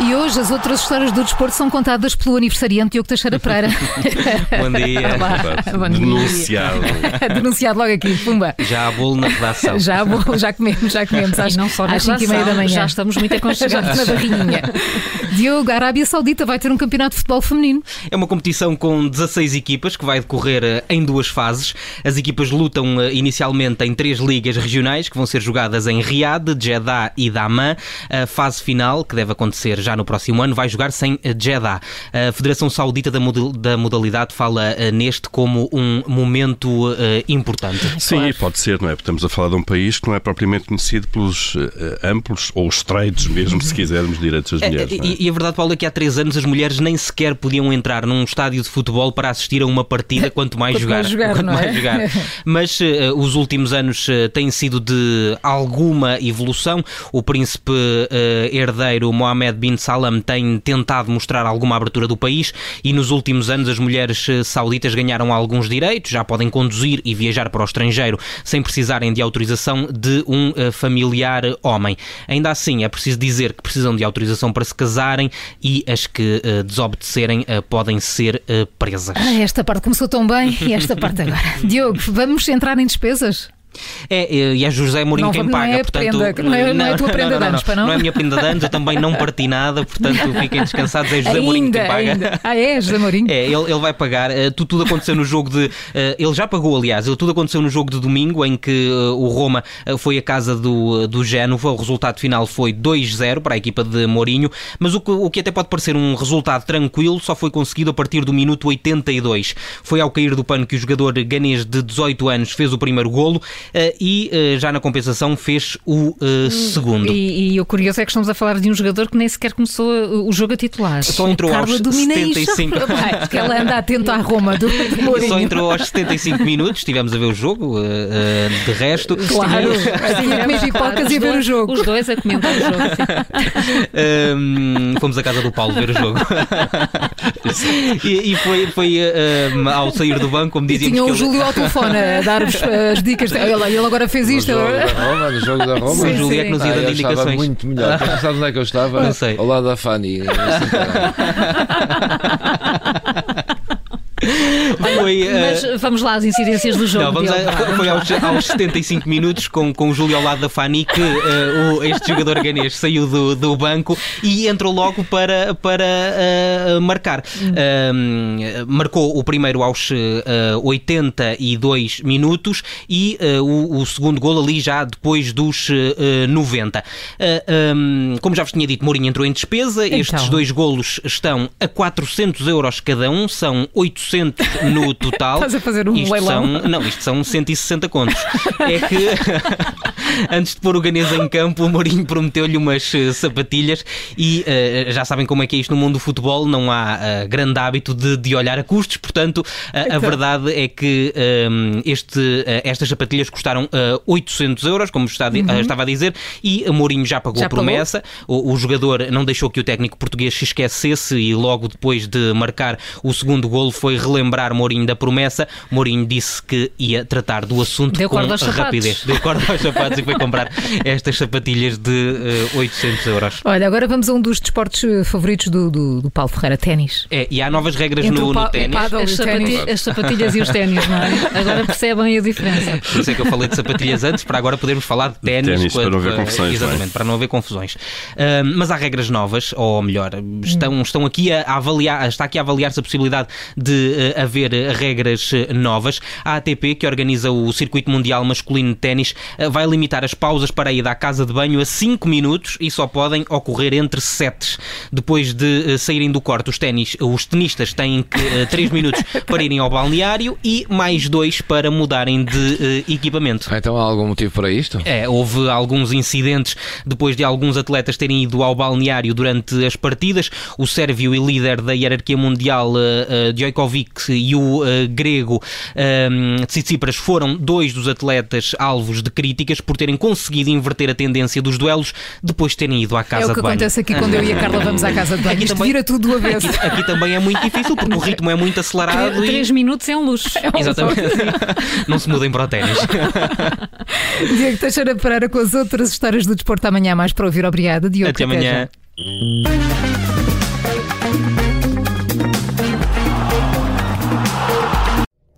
E hoje as outras histórias do desporto são contadas pelo aniversariante Diogo Teixeira Pereira. Bom dia. Olá. Bom dia. Denunciado. Denunciado logo aqui, pumba. Já há bolo na redação. Já, bom, já comemos, já comemos às, E não só na às 5 meia da redação, manhã. já estamos muito aconchegados. na barrinha. Diogo, a Arábia Saudita vai ter um campeonato de futebol feminino. É uma competição com 16 equipas que vai decorrer eh, em duas fases. As equipas lutam eh, inicialmente em três ligas regionais que vão ser jogadas em Riad, Jeddah e Daman. A fase final, que deve acontecer já no próximo ano, vai jogar-se em eh, Jeddah. A Federação Saudita da Modalidade fala neste como um momento importante. Sim, pode ser, não é? Porque estamos a falar de um país que não é propriamente conhecido pelos amplos ou estreitos, mesmo se quisermos, direitos das É, mulheres. não é? E, e a verdade, Paulo, é que há três anos as mulheres nem sequer podiam entrar num estádio de futebol para assistir a uma partida, quanto mais Quanto jogar. mais jogar, quanto é? mais jogar. Mas eh, os últimos anos eh, têm sido de alguma evolução. O príncipe eh, herdeiro Mohammed bin Salam tem tentado mostrar alguma abertura do país e nos últimos anos as mulheres sauditas ganharam alguns direitos, já podem conduzir e viajar para o estrangeiro sem precisarem de autorização de um familiar homem. Ainda assim, é preciso dizer que precisam de autorização para se casarem e as que eh, desobedecerem eh, podem ser eh, presas. Ah, esta parte começou tão bem e esta parte agora. Diogo, vamos entrar em despesas? É, e é José Mourinho Não, quem não paga, é a portanto. prenda, não é- não é a tua prenda de não, anos, pá, não? Não é a minha prenda de anos, eu também não parti nada, portanto fiquem descansados, é José Mourinho ainda, quem paga. ainda. Ah, é, José Mourinho? É, ele, ele vai pagar. Eh, tu- tudo aconteceu no jogo de. eh, ele já pagou, aliás. Ele, tudo aconteceu no jogo de domingo, em que eh, o Roma foi à casa do, do Génova. O resultado final foi 2-0 para a equipa de Mourinho. Mas o que, o que até pode parecer um resultado tranquilo só foi conseguido a partir do minuto 82. Foi ao cair do pano que o jogador ganês de 18 anos fez o primeiro golo e eh, já na compensação fez o eh, segundo. E, e o curioso é que estamos a falar de um jogador que nem sequer começou o jogo a titular. Só entrou Carla aos domina isto. 75. Vai, que ela anda atenta à Roma do, do. Só entrou aos 75 minutos, estivemos a ver o jogo, eh, eh, de resto. Claro, assim, a comer pipocas e ver o jogo. Os dois a comentar o jogo. sim. Um, fomos à casa do Paulo ver o jogo. e, e foi, foi um, ao sair do banco, como E dizíamos tinha que o ele- Júlio ao telefone a dar-vos as dicas. Ele, ele agora fez No isto. jogo da Roma, no jogo da Roma. o Sim, Júlio é que nos ia dando eu estava indicações. muito melhor. Sabe onde é que eu estava? Não sei. Ao lado da Fanny. Foi, uh, Mas vamos lá às incidências do jogo. Não, vamos Diogo. a- foi, foi aos, aos 75 minutos com, com o Júlio ao lado da Fanny que uh, o- este jogador ganês saiu do, do banco e entrou logo para, para uh, marcar. Um, marcou o primeiro aos uh, 82 minutos e o, o segundo gol ali já depois dos uh, 90. Uh, um, como já vos tinha dito, Mourinho entrou em despesa. Estes Então. dois golos estão a 400 euros cada um, são 800 no total. Estás a fazer um isto leilão. São, não, isto são 160 contos. É que antes de pôr o Ganês em campo, o Mourinho prometeu-lhe umas eh, sapatilhas e eh, já sabem como é que é isto no mundo do futebol, não há eh, grande hábito de, de olhar a custos, portanto, a- a Então. verdade é que ehm, este, estas sapatilhas custaram eh, 800 euros, como está a eh, estava a dizer, e o Mourinho já pagou Uhum. Já a promessa. O, o jogador não deixou que o técnico português se esquecesse e logo depois de marcar o segundo golo foi relembrar Mourinho da promessa. Mourinho disse que ia tratar do assunto Deu com rapidez. Deu corda aos sapatos e foi comprar estas sapatilhas de eh, 800 euros. Olha, agora vamos a um dos desportos eh, favoritos do, do, do Paulo Ferreira, ténis. É, e há novas regras Entre no, no ténis. As, e sapatilhas e os ténis, não é? Agora percebem a diferença. Por isso é que eu falei de sapatilhas antes, para agora podermos falar de ténis. ténis, para quando- não haver confusões, Exatamente, não é? para não haver confusões. Ahm, mas há regras novas, ou melhor, estão, estão aqui a, a avaliar, está aqui a avaliar-se a possibilidade de eh, haver regras novas. A ATP, que organiza o Circuito Mundial Masculino de Ténis, vai limitar as pausas para ida à casa de banho a 5 minutos e só podem ocorrer entre sets. Depois de eh, saírem do corte, os, ténis, os tenistas têm que 3 minutos para irem ao balneário e mais 2 para mudarem de eh, equipamento. Ah, Então há algum motivo para isto? É, houve alguns incidentes depois de alguns atletas terem ido ao balneário durante as partidas. O sérvio e líder da hierarquia mundial, uh, uh, Djokovic, e o uh, grego um, Tsitsipas foram dois dos atletas alvos de críticas por terem conseguido inverter a tendência dos duelos depois de terem ido à É casa o que de banho. acontece aqui quando eu e a Carla vamos à casa de banho. Aqui Isto também- vira tudo do avesso. Aqui, aqui também é muito difícil porque o ritmo é muito acelerado e. Três minutos é um luxo. Exatamente. Não se mudem para o ténis. Diego Teixeira Pereira com as outras histórias do desporto amanhã mais para ouvir. Obrigada, Diogo. Até amanhã. já.